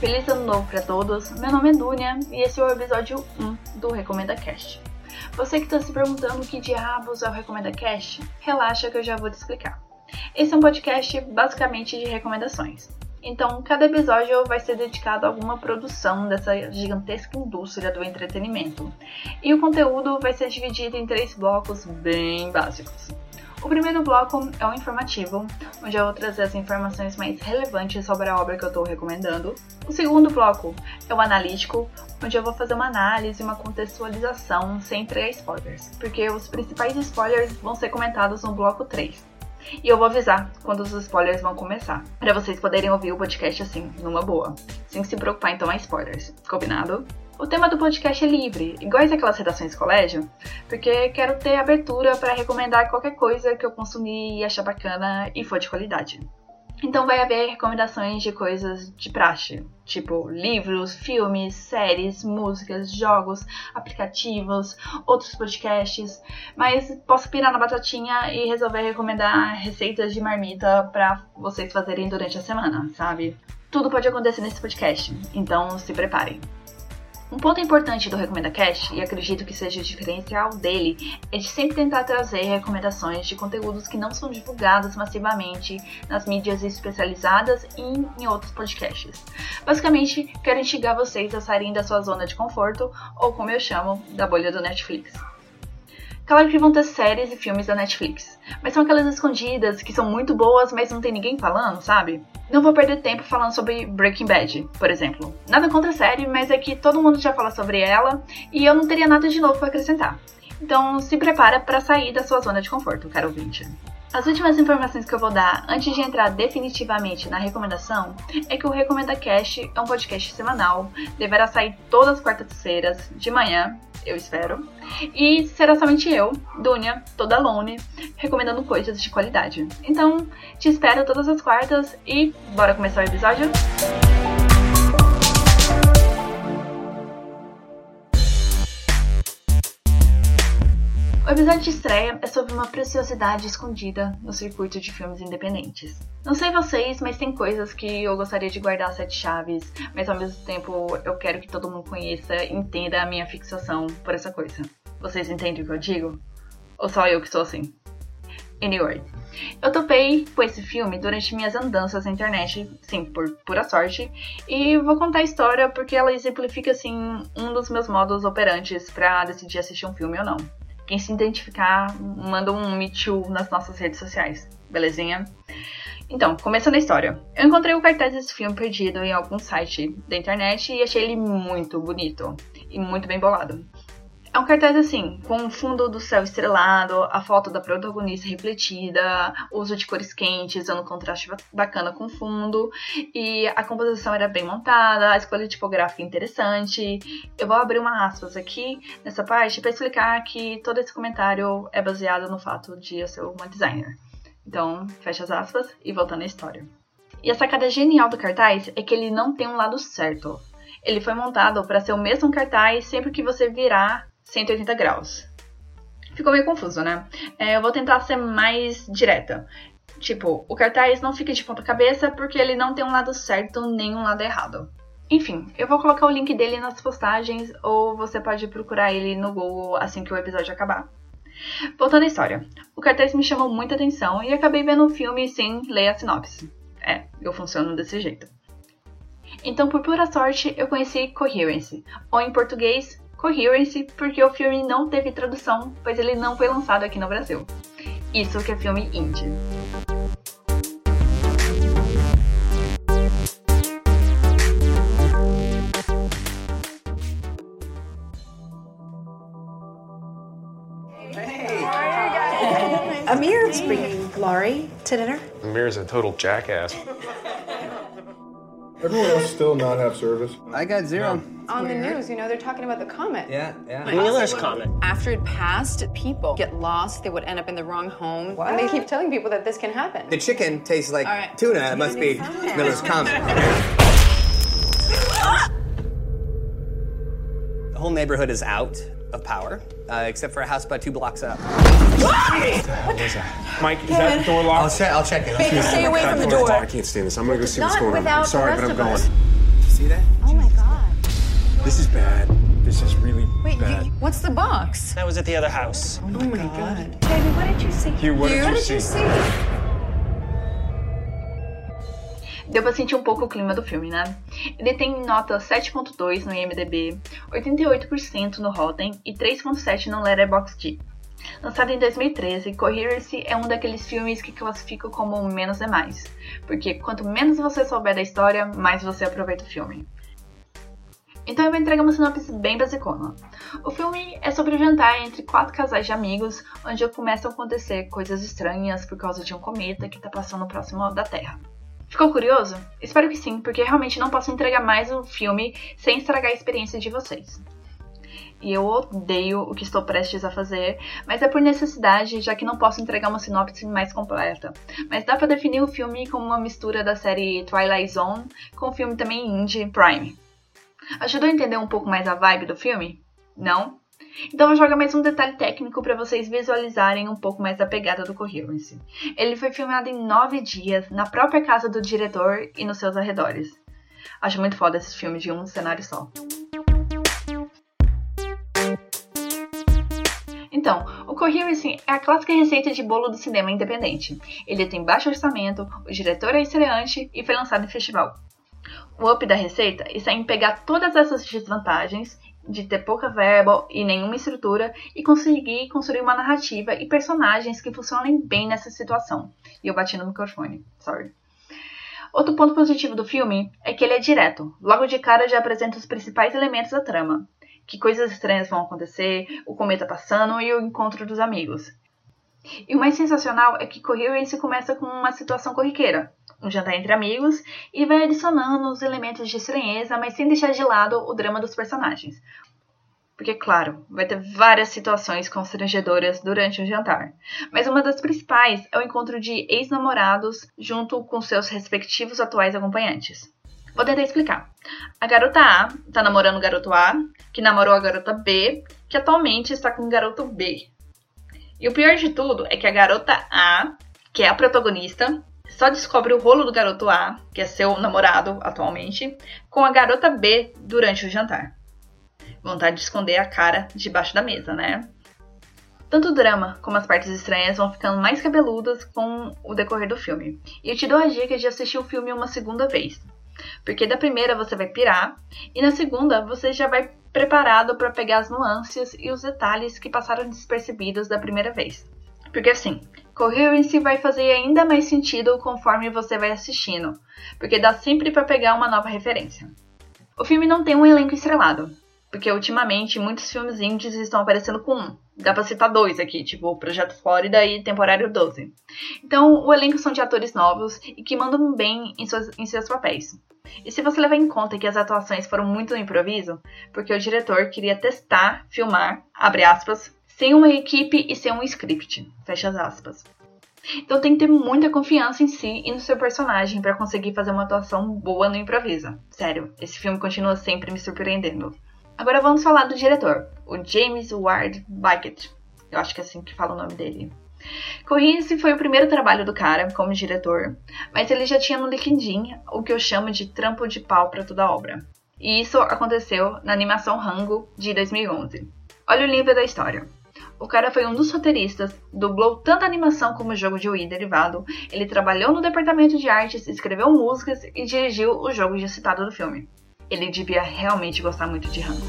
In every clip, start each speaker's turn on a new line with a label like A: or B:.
A: feliz ano novo para todos. Meu nome é Dunia e esse é o episódio 1 do Recomenda Cast. Você que está se perguntando que diabos é o Recomenda Cast, relaxa que eu já vou te explicar. Esse é um podcast basicamente de recomendações. Então, cada episódio vai ser dedicado a alguma produção dessa gigantesca indústria do entretenimento. E o conteúdo vai ser dividido em três blocos bem básicos. O primeiro bloco é o informativo, onde eu vou trazer as informações mais relevantes sobre a obra que eu estou recomendando. O segundo bloco é o analítico, onde eu vou fazer uma análise uma contextualização sem entregar spoilers, porque os principais spoilers vão ser comentados no bloco 3. E eu vou avisar quando os spoilers vão começar, para vocês poderem ouvir o podcast assim, numa boa, sem se preocupar então a spoilers. Combinado? O tema do podcast é livre, iguais aquelas redações colégio, porque quero ter abertura para recomendar qualquer coisa que eu consumir e achar bacana e for de qualidade. Então vai haver recomendações de coisas de praxe, tipo livros, filmes, séries, músicas, jogos, aplicativos, outros podcasts, mas posso pirar na batatinha e resolver recomendar receitas de marmita para vocês fazerem durante a semana, sabe? Tudo pode acontecer nesse podcast, então se preparem. Um ponto importante do Recomenda Cash, e acredito que seja o diferencial dele, é de sempre tentar trazer recomendações de conteúdos que não são divulgados massivamente nas mídias especializadas e em outros podcasts. Basicamente, quero instigar vocês a saírem da sua zona de conforto, ou como eu chamo, da bolha do Netflix. Claro que vão ter séries e filmes da Netflix, mas são aquelas escondidas que são muito boas, mas não tem ninguém falando, sabe? Não vou perder tempo falando sobre Breaking Bad, por exemplo. Nada contra a série, mas é que todo mundo já fala sobre ela e eu não teria nada de novo para acrescentar. Então se prepara para sair da sua zona de conforto, caro ouvinte. As últimas informações que eu vou dar antes de entrar definitivamente na recomendação é que o Recomenda Cast é um podcast semanal, deverá sair todas as quartas-feiras de manhã, eu espero, e será somente eu, Dunia, toda alone, recomendando coisas de qualidade. Então, te espero todas as quartas e bora começar o episódio? O episódio de estreia é sobre uma preciosidade escondida no circuito de filmes independentes. Não sei vocês, mas tem coisas que eu gostaria de guardar sete chaves, mas ao mesmo tempo eu quero que todo mundo conheça e entenda a minha fixação por essa coisa. Vocês entendem o que eu digo? Ou só eu que sou assim? Anyway, eu topei com esse filme durante minhas andanças na internet, sim, por pura sorte, e vou contar a história porque ela exemplifica, assim, um dos meus modos operantes para decidir assistir um filme ou não. Quem se identificar, manda um Me Too nas nossas redes sociais, belezinha? Então, começando a história. Eu encontrei o cartaz desse filme perdido em algum site da internet e achei ele muito bonito e muito bem bolado. É um cartaz assim, com o fundo do céu estrelado, a foto da protagonista refletida, uso de cores quentes, dando contraste bacana com o fundo, e a composição era bem montada, a escolha tipográfica interessante. Eu vou abrir uma aspas aqui nessa parte para explicar que todo esse comentário é baseado no fato de eu ser uma designer. Então, fecha as aspas e voltando à história. E a sacada genial do cartaz é que ele não tem um lado certo. Ele foi montado para ser o mesmo cartaz sempre que você virar 180 graus. Ficou meio confuso, né? É, eu vou tentar ser mais direta. Tipo, o cartaz não fica de ponta cabeça porque ele não tem um lado certo nem um lado errado. Enfim, eu vou colocar o link dele nas postagens ou você pode procurar ele no Google assim que o episódio acabar. Voltando à história, o cartaz me chamou muita atenção e acabei vendo o filme sem ler a sinopse. É, eu funciono desse jeito. Então, por pura sorte, eu conheci Coherence, ou em português, Coherence porque o filme não teve tradução, pois ele não foi lançado aqui no Brasil. Isso que é filme indie.
B: Amir's bringing Laurie to dinner.
C: Amir's a total jackass.
D: Everyone else still not have service?
E: I got zero.
F: On the news, you know, they're talking about the comet.
E: Yeah, yeah.
G: Wheeler's comet.
F: After it passed, people get lost, they would end up in the wrong home. And they keep telling people that this can happen.
E: The chicken tastes like
F: All right.
E: tuna. It must be
F: Tuna.
E: Miller's Comet. the whole neighborhood is out of power, uh, except for a house about two blocks up. What? What is that?
C: Mike, is that door
E: I'll
C: locked?
E: check. I'll check it. I'll
F: Baby,
E: check it.
F: stay away from the door.
C: I can't stand this. I'm gonna go see what's going on. I'm sorry, but I'm going.
F: us.
G: See that?
B: Oh my god.
C: This is bad. This is really
F: Wait,
C: bad.
F: you, what's the box?
G: That was at the other house.
F: Oh my god.
B: Baby, what did you see?
C: Hugh, what did
F: What
C: you
F: did you
C: see?
A: Deu pra sentir um pouco o clima do filme, né? Ele tem nota 7.2 no IMDb, 88% no Rotten e 3.7 no Letterboxd. Lançado em 2013, Coherency é um daqueles filmes que classifico como menos é mais, porque quanto menos você souber da história, mais você aproveita o filme. Então eu vou entregar uma sinopse bem basicona. O filme é sobre o jantar entre quatro casais de amigos, onde começam a acontecer coisas estranhas por causa de um cometa que está passando próximo da Terra. Ficou curioso? Espero que sim, porque realmente não posso entregar mais um filme sem estragar a experiência de vocês. E eu odeio o que estou prestes a fazer, mas é por necessidade, já que não posso entregar uma sinopse mais completa. Mas dá pra definir o filme como uma mistura da série Twilight Zone com o filme também indie Prime. Ajudou a entender um pouco mais a vibe do filme? Não? Então eu jogo mais um detalhe técnico para vocês visualizarem um pouco mais da pegada do Coherence. Ele foi filmado em nove dias, na própria casa do diretor e nos seus arredores. Acho muito foda esses filmes de um cenário só. Então, o Coherence é a clássica receita de bolo do cinema independente. Ele tem baixo orçamento, o diretor é estreante e foi lançado em festival. O up da receita está em pegar todas essas desvantagens de ter pouca verba e nenhuma estrutura e conseguir construir uma narrativa e personagens que funcionem bem nessa situação. E eu bati no microfone, sorry. Outro ponto positivo do filme é que ele é direto. Logo de cara já apresenta os principais elementos da trama. Que coisas estranhas vão acontecer, o cometa passando e o encontro dos amigos. E o mais sensacional é que Coherence começa com uma situação corriqueira, um jantar entre amigos, e vai adicionando os elementos de estranheza, mas sem deixar de lado o drama dos personagens. Porque, claro, vai ter várias situações constrangedoras durante o jantar. Mas uma das principais é o encontro de ex-namorados junto com seus respectivos atuais acompanhantes. Vou tentar explicar. A garota A tá namorando o garoto A, que namorou a garota B, que atualmente está com o garoto B. E o pior de tudo é que a garota A, que é a protagonista, só descobre o rolo do garoto A, que é seu namorado atualmente, com a garota B durante o jantar. Vontade de esconder a cara debaixo da mesa, né? Tanto o drama como as partes estranhas vão ficando mais cabeludas com o decorrer do filme. E eu te dou a dica de assistir o filme uma segunda vez. Porque da primeira você vai pirar, e na segunda você já vai preparado para pegar as nuances e os detalhes que passaram despercebidos da primeira vez. Porque assim, Coherence vai fazer ainda mais sentido conforme você vai assistindo, porque dá sempre para pegar uma nova referência. O filme não tem um elenco estrelado, porque ultimamente muitos filmes indies estão aparecendo com um. Dá pra citar dois aqui, tipo o Projeto Flórida e Temporário 12. Então, o elenco são de atores novos e que mandam bem em, suas, em seus papéis. E se você levar em conta que as atuações foram muito no improviso, porque o diretor queria testar, filmar, abre aspas, sem uma equipe e sem um script, fecha as aspas. Então tem que ter muita confiança em si e no seu personagem para conseguir fazer uma atuação boa no improviso. Sério, esse filme continua sempre me surpreendendo. Agora vamos falar do diretor, o James Ward Beckett. Eu acho que é assim que fala o nome dele. Coherence foi o primeiro trabalho do cara como diretor, mas ele já tinha no LinkedIn o que eu chamo de trampo de pau para toda a obra. E isso aconteceu na animação Rango de 2011. Olha o livro da história. O cara foi um dos roteiristas, dublou tanto animação como jogo de Wii derivado, ele trabalhou no departamento de artes, escreveu músicas e dirigiu o jogo já citado do filme. Ele devia realmente gostar muito de Rango.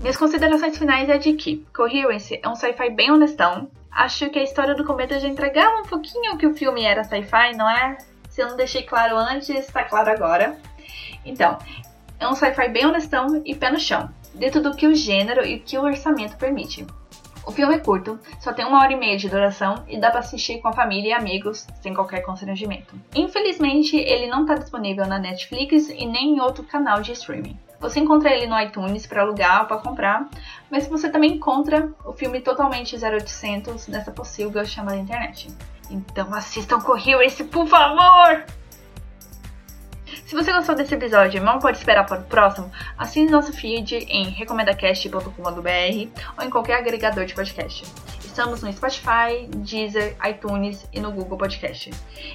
A: Minhas considerações finais é de que Coherence é um sci-fi bem honestão. Acho que a história do cometa já entregava um pouquinho que o filme era sci-fi, não é? Se eu não deixei claro antes, tá claro agora. Então, é um sci-fi bem honestão e pé no chão, dentro do que o gênero e o que o orçamento permite. O filme é curto, só tem uma hora e meia de duração e dá para assistir com a família e amigos sem qualquer constrangimento. Infelizmente, ele não está disponível na Netflix e nem em outro canal de streaming. Você encontra ele no iTunes para alugar ou para comprar, mas você também encontra o filme totalmente 0800 nessa possível chamada internet. Então assistam Coherence, por favor! Se você gostou desse episódio e não pode esperar para o próximo, assine nosso feed em recomendacast.com.br ou em qualquer agregador de podcast. Estamos no Spotify, Deezer, iTunes e no Google Podcast.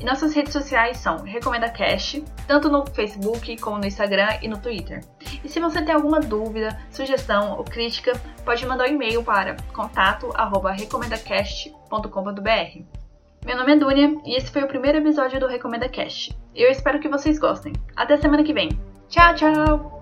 A: E nossas redes sociais são RecomendaCast, tanto no Facebook como no Instagram e no Twitter. E se você tem alguma dúvida, sugestão ou crítica, pode mandar um e-mail para contato@recomendacast.com.br. Meu nome é Dunia e esse foi o primeiro episódio do Recomenda Cast. Eu espero que vocês gostem. Até semana que vem. Tchau, tchau!